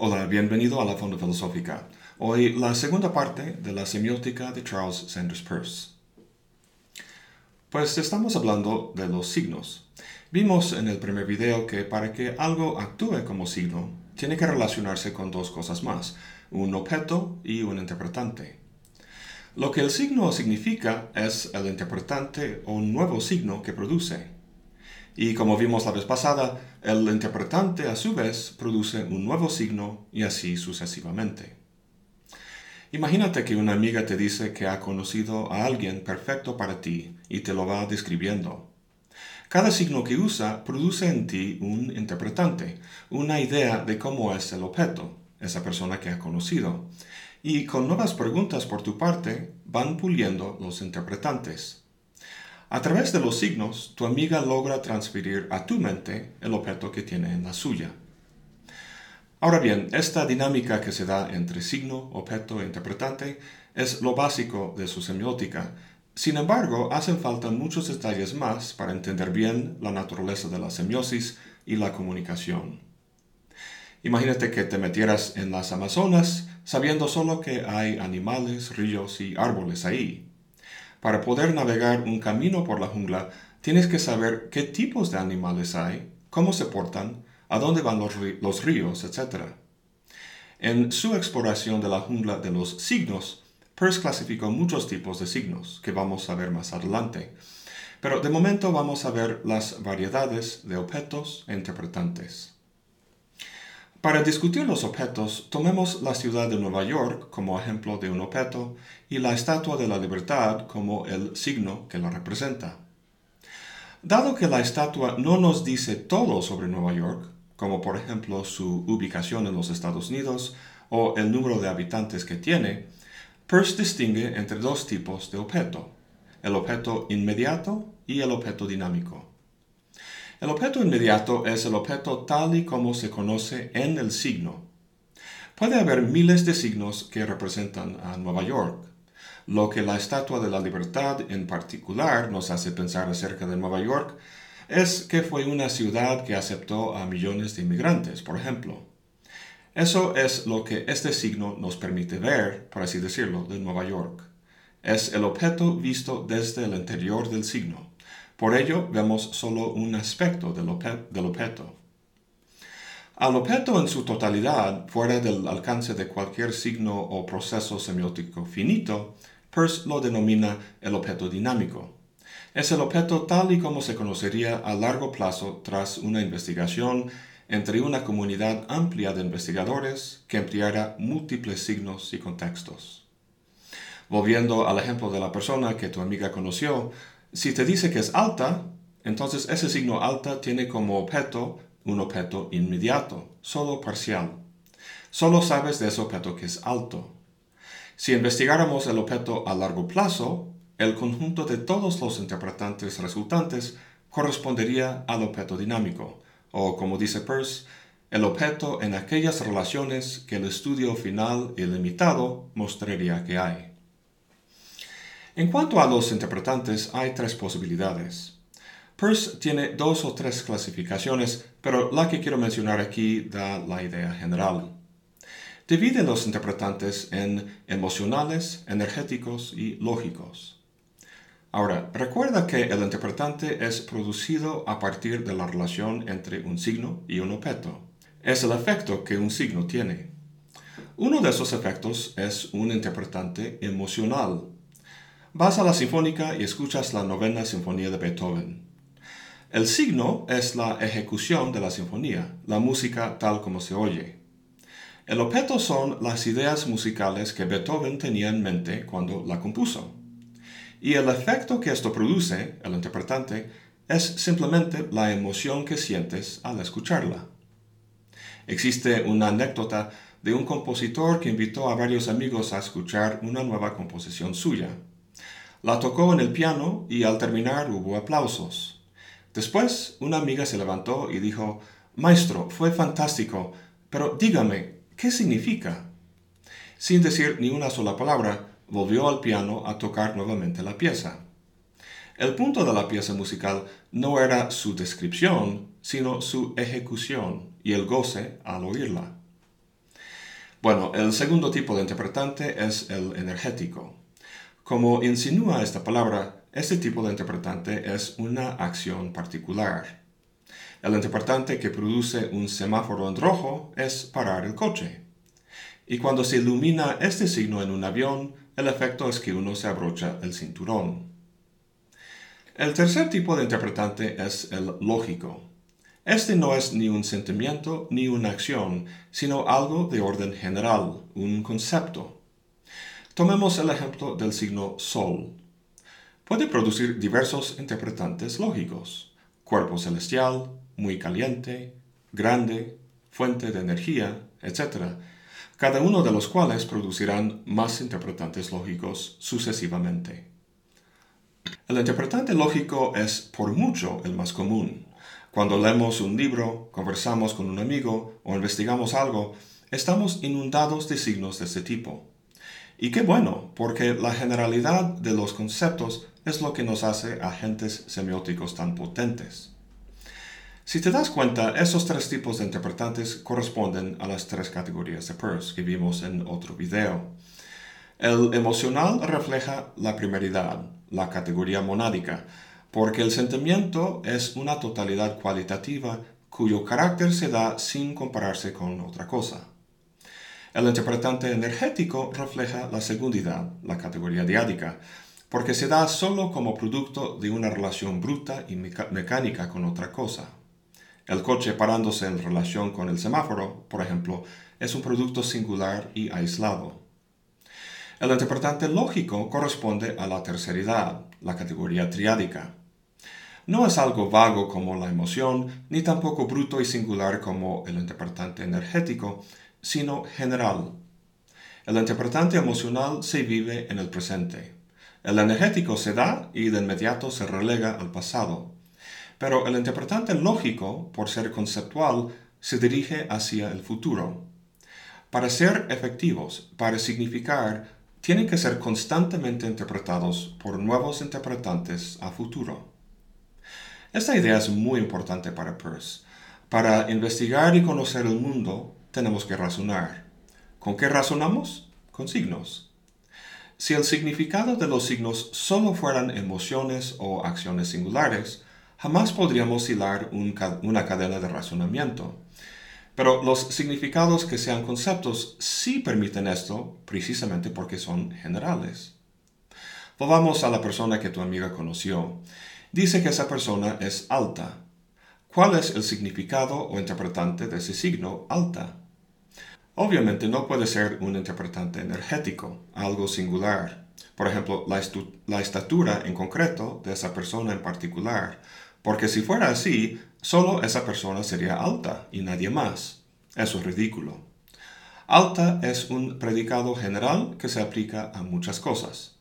Hola, bienvenido a la Fonda Filosófica. Hoy la segunda parte de la semiótica de Charles Sanders Peirce. Pues estamos hablando de los signos. Vimos en el primer video que para que algo actúe como signo, tiene que relacionarse con dos cosas más, un objeto y un interpretante. Lo que el signo significa es el interpretante o nuevo signo que produce. Y como vimos la vez pasada, el interpretante a su vez produce un nuevo signo y así sucesivamente. Imagínate que una amiga te dice que ha conocido a alguien perfecto para ti y te lo va describiendo. Cada signo que usa produce en ti un interpretante, una idea de cómo es el objeto, esa persona que ha conocido. Y con nuevas preguntas por tu parte van puliendo los interpretantes. A través de los signos, tu amiga logra transferir a tu mente el objeto que tiene en la suya. Ahora bien, esta dinámica que se da entre signo, objeto e interpretante es lo básico de su semiótica. Sin embargo, hacen falta muchos detalles más para entender bien la naturaleza de la semiosis y la comunicación. Imagínate que te metieras en las Amazonas sabiendo solo que hay animales, ríos y árboles ahí. Para poder navegar un camino por la jungla, tienes que saber qué tipos de animales hay, cómo se portan, a dónde van los, ríos, etc. En su exploración de la jungla de los signos, Peirce clasificó muchos tipos de signos, que vamos a ver más adelante. Pero de momento vamos a ver las variedades de objetos e interpretantes. Para discutir los objetos, tomemos la ciudad de Nueva York como ejemplo de un objeto y la Estatua de la Libertad como el signo que la representa. Dado que la estatua no nos dice todo sobre Nueva York, como por ejemplo su ubicación en los Estados Unidos o el número de habitantes que tiene, Peirce distingue entre dos tipos de objeto, el objeto inmediato y el objeto dinámico. El objeto inmediato es el objeto tal y como se conoce en el signo. Puede haber miles de signos que representan a Nueva York. Lo que la Estatua de la Libertad en particular nos hace pensar acerca de Nueva York es que fue una ciudad que aceptó a millones de inmigrantes, por ejemplo. Eso es lo que este signo nos permite ver, por así decirlo, de Nueva York. Es el objeto visto desde el interior del signo. Por ello vemos solo un aspecto del, objeto. Al objeto en su totalidad, fuera del alcance de cualquier signo o proceso semiótico finito, Peirce lo denomina el objeto dinámico. Es el objeto tal y como se conocería a largo plazo tras una investigación entre una comunidad amplia de investigadores que empleara múltiples signos y contextos. Volviendo al ejemplo de la persona que tu amiga conoció, si te dice que es alta, entonces ese signo alta tiene como objeto un objeto inmediato, solo parcial. Solo sabes de ese objeto que es alto. Si investigáramos el objeto a largo plazo, el conjunto de todos los interpretantes resultantes correspondería al objeto dinámico, o como dice Peirce, el objeto en aquellas relaciones que el estudio final y limitado mostraría que hay. En cuanto a los interpretantes, hay tres posibilidades. Peirce tiene dos o tres clasificaciones, pero la que quiero mencionar aquí da la idea general. Divide los interpretantes en emocionales, energéticos y lógicos. Ahora, recuerda que el interpretante es producido a partir de la relación entre un signo y un objeto. Es el efecto que un signo tiene. Uno de esos efectos es un interpretante emocional, Vas a la sinfónica y escuchas la novena sinfonía de Beethoven. El signo es la ejecución de la sinfonía, la música tal como se oye. El objeto son las ideas musicales que Beethoven tenía en mente cuando la compuso. Y el efecto que esto produce, el interpretante, es simplemente la emoción que sientes al escucharla. Existe una anécdota de un compositor que invitó a varios amigos a escuchar una nueva composición suya. La tocó en el piano y al terminar hubo aplausos. Después una amiga se levantó y dijo, Maestro, fue fantástico, pero dígame, ¿qué significa? Sin decir ni una sola palabra, volvió al piano a tocar nuevamente la pieza. El punto de la pieza musical no era su descripción, sino su ejecución y el goce al oírla. Bueno, el segundo tipo de interpretante es el energético. Como insinúa esta palabra, este tipo de interpretante es una acción particular. El interpretante que produce un semáforo en rojo es parar el coche. Y cuando se ilumina este signo en un avión, el efecto es que uno se abrocha el cinturón. El tercer tipo de interpretante es el lógico. Este no es ni un sentimiento ni una acción, sino algo de orden general, un concepto. Tomemos el ejemplo del signo Sol. Puede producir diversos interpretantes lógicos. Cuerpo celestial, muy caliente, grande, fuente de energía, etc., cada uno de los cuales producirán más interpretantes lógicos sucesivamente. El interpretante lógico es por mucho el más común. Cuando leemos un libro, conversamos con un amigo o investigamos algo, estamos inundados de signos de este tipo. Y qué bueno, porque la generalidad de los conceptos es lo que nos hace agentes semióticos tan potentes. Si te das cuenta, esos tres tipos de interpretantes corresponden a las tres categorías de Peirce que vimos en otro video. El emocional refleja la primeridad, la categoría monádica, porque el sentimiento es una totalidad cualitativa cuyo carácter se da sin compararse con otra cosa. El interpretante energético refleja la segundidad, la categoría diádica, porque se da solo como producto de una relación bruta y mecánica con otra cosa. El coche parándose en relación con el semáforo, por ejemplo, es un producto singular y aislado. El interpretante lógico corresponde a la terceridad, la categoría triádica. No es algo vago como la emoción, ni tampoco bruto y singular como el interpretante energético, sino general. El interpretante emocional se vive en el presente. El energético se da y de inmediato se relega al pasado. Pero el interpretante lógico, por ser conceptual, se dirige hacia el futuro. Para ser efectivos, para significar, tienen que ser constantemente interpretados por nuevos interpretantes a futuro. Esta idea es muy importante para Peirce. Para investigar y conocer el mundo, tenemos que razonar. ¿Con qué razonamos? Con signos. Si el significado de los signos solo fueran emociones o acciones singulares, jamás podríamos hilar una cadena de razonamiento. Pero los significados que sean conceptos sí permiten esto precisamente porque son generales. Volvamos a la persona que tu amiga conoció. Dice que esa persona es alta. ¿Cuál es el significado o interpretante de ese signo alta? Obviamente no puede ser un interpretante energético, algo singular. Por ejemplo, la, estatura en concreto de esa persona en particular, porque si fuera así, solo esa persona sería alta y nadie más. Eso es ridículo. Alta es un predicado general que se aplica a muchas cosas.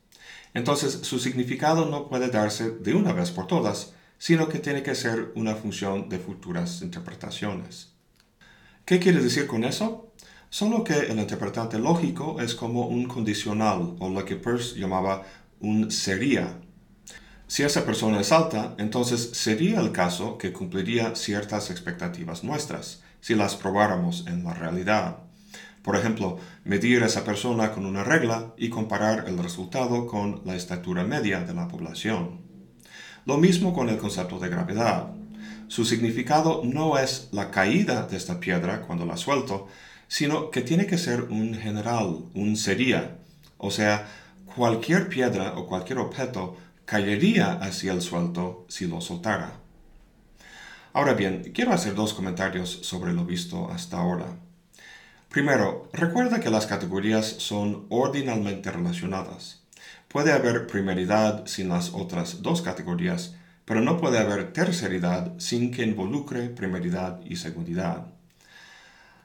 Entonces su significado no puede darse de una vez por todas, sino que tiene que ser una función de futuras interpretaciones. ¿Qué quiere decir con eso? Solo que el interpretante lógico es como un condicional, o lo que Peirce llamaba un sería si esa persona es alta, entonces sería el caso que cumpliría ciertas expectativas nuestras, si las probáramos en la realidad. Por ejemplo, medir a esa persona con una regla y comparar el resultado con la estatura media de la población. Lo mismo con el concepto de gravedad. Su significado no es la caída de esta piedra cuando la suelto, sino que tiene que ser un general, un sería, o sea, cualquier piedra o cualquier objeto caería hacia el suelto si lo soltara. Ahora bien, quiero hacer dos comentarios sobre lo visto hasta ahora. Primero, recuerda que las categorías son ordinalmente relacionadas. Puede haber primeridad sin las otras dos categorías, pero no puede haber terceridad sin que involucre primeridad y segundidad.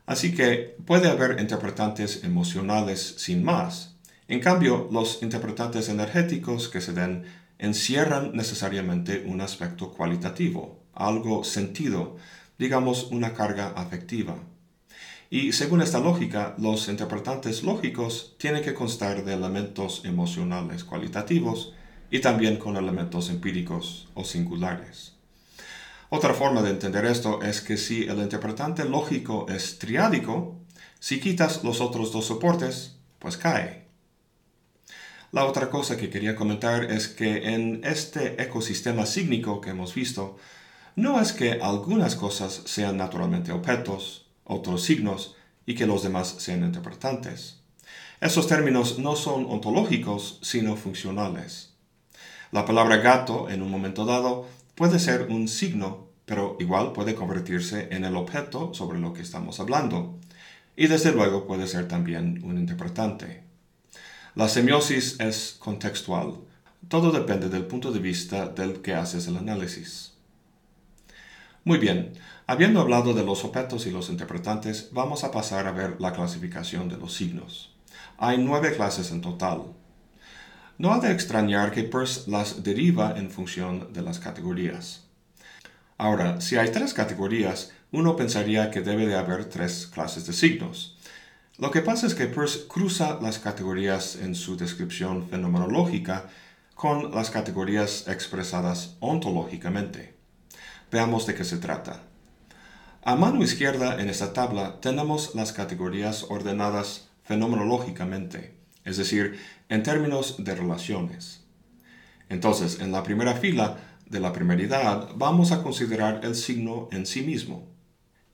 Así que puede haber interpretantes emocionales sin más. En cambio, los interpretantes energéticos que se den encierran necesariamente un aspecto cualitativo, algo sentido, digamos una carga afectiva. Y según esta lógica, los interpretantes lógicos tienen que constar de elementos emocionales cualitativos y también con elementos empíricos o singulares. Otra forma de entender esto es que si el interpretante lógico es triádico, Si quitas los otros dos soportes, pues cae. La otra cosa que quería comentar es que en este ecosistema sígnico que hemos visto, no es que algunas cosas sean naturalmente objetos, otros signos, y que los demás sean interpretantes. Esos términos no son ontológicos, sino funcionales. La palabra gato en un momento dado puede ser un signo, pero igual puede convertirse en el objeto sobre lo que estamos hablando. Y desde luego puede ser también un interpretante. La semiosis es contextual. Todo depende del punto de vista del que haces el análisis. Muy bien, habiendo hablado de los objetos y los interpretantes, vamos a pasar a ver la clasificación de los signos. Hay nueve clases en total. No ha de extrañar que Peirce las deriva en función de las categorías. Ahora, si hay tres categorías, uno pensaría que debe de haber tres clases de signos. Lo que pasa es que Peirce cruza las categorías en su descripción fenomenológica con las categorías expresadas ontológicamente. Veamos de qué se trata. A mano izquierda en esta tabla tenemos las categorías ordenadas fenomenológicamente, es decir, en términos de relaciones. Entonces, en la primera fila de la primeridad vamos a considerar el signo en sí mismo.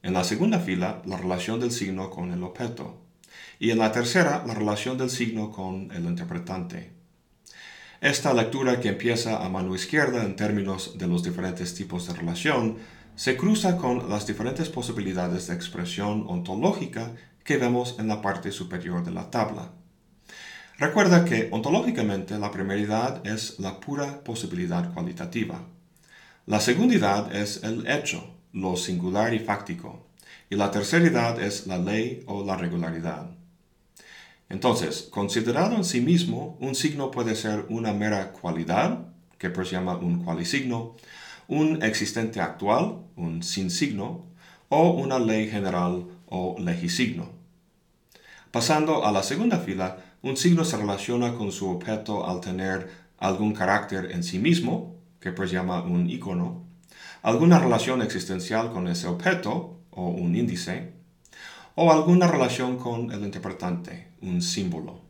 En la segunda fila, la relación del signo con el objeto. Y en la tercera, la relación del signo con el interpretante. Esta lectura que empieza a mano izquierda en términos de los diferentes tipos de relación se cruza con las diferentes posibilidades de expresión ontológica que vemos en la parte superior de la tabla. Recuerda que ontológicamente la primeridad es la pura posibilidad cualitativa. La segundidad es el hecho, lo singular y fáctico. Y la terceridad es la ley o la regularidad. Entonces, considerado en sí mismo, un signo puede ser una mera cualidad, que se llama un cualisigno, un existente actual, un sin signo, o una ley general o legisigno. Pasando a la segunda fila, un signo se relaciona con su objeto al tener algún carácter en sí mismo, que pues llama un icono, alguna relación existencial con ese objeto, o un índice, o alguna relación con el interpretante, un símbolo.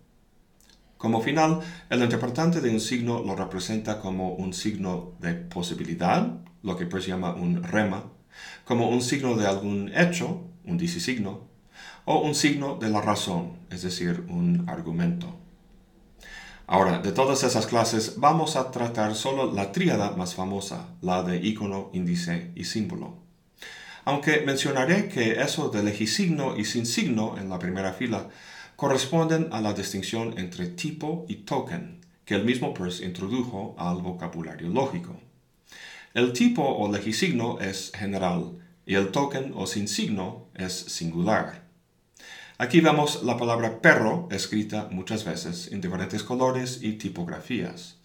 Como final, el interpretante de un signo lo representa como un signo de posibilidad, lo que pues llama un rema, como un signo de algún hecho, un disisigno, o un signo de la razón, es decir, un argumento. Ahora, de todas esas clases vamos a tratar solo la tríada más famosa, la de icono, índice y símbolo. Aunque mencionaré que eso de legisigno y sin signo en la primera fila corresponden a la distinción entre tipo y token que el mismo Peirce introdujo al vocabulario lógico. El tipo o legisigno es general y el token o sin signo es singular. Aquí vemos la palabra perro escrita muchas veces en diferentes colores y tipografías.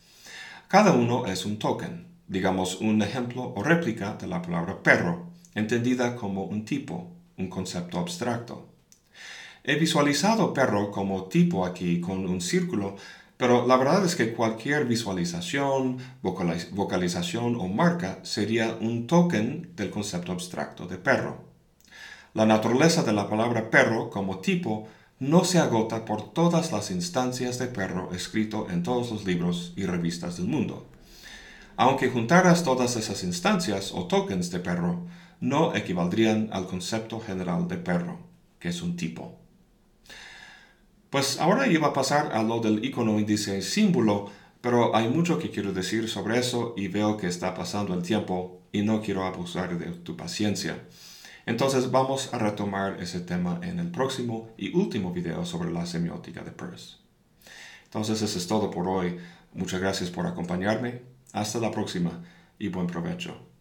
Cada uno es un token, digamos un ejemplo o réplica de la palabra perro, entendida como un tipo, un concepto abstracto. He visualizado perro como tipo aquí con un círculo, pero la verdad es que cualquier visualización, vocalización o marca sería un token del concepto abstracto de perro. La naturaleza de la palabra perro como tipo no se agota por todas las instancias de perro escrito en todos los libros y revistas del mundo. Aunque juntaras todas esas instancias o tokens de perro, no equivaldrían al concepto general de perro, que es un tipo. Pues ahora iba a pasar a lo del icono índice símbolo, pero hay mucho que quiero decir sobre eso y veo que está pasando el tiempo y no quiero abusar de tu paciencia. Entonces vamos a retomar ese tema en el próximo y último video sobre la semiótica de Peirce. Entonces eso es todo por hoy. Muchas gracias por acompañarme. Hasta la próxima y buen provecho.